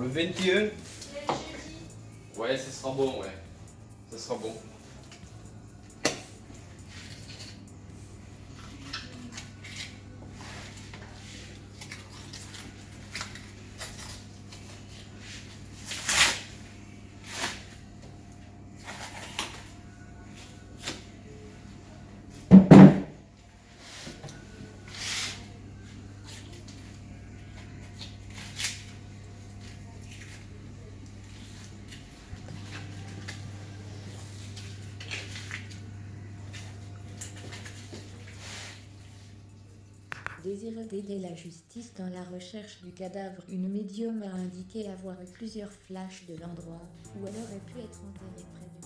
21 Ouais, ce sera bon, ouais. Ce sera bon. Désireux d'aider la justice dans la recherche du cadavre, une médium a indiqué avoir eu plusieurs flashs de l'endroit où elle aurait pu être enterrée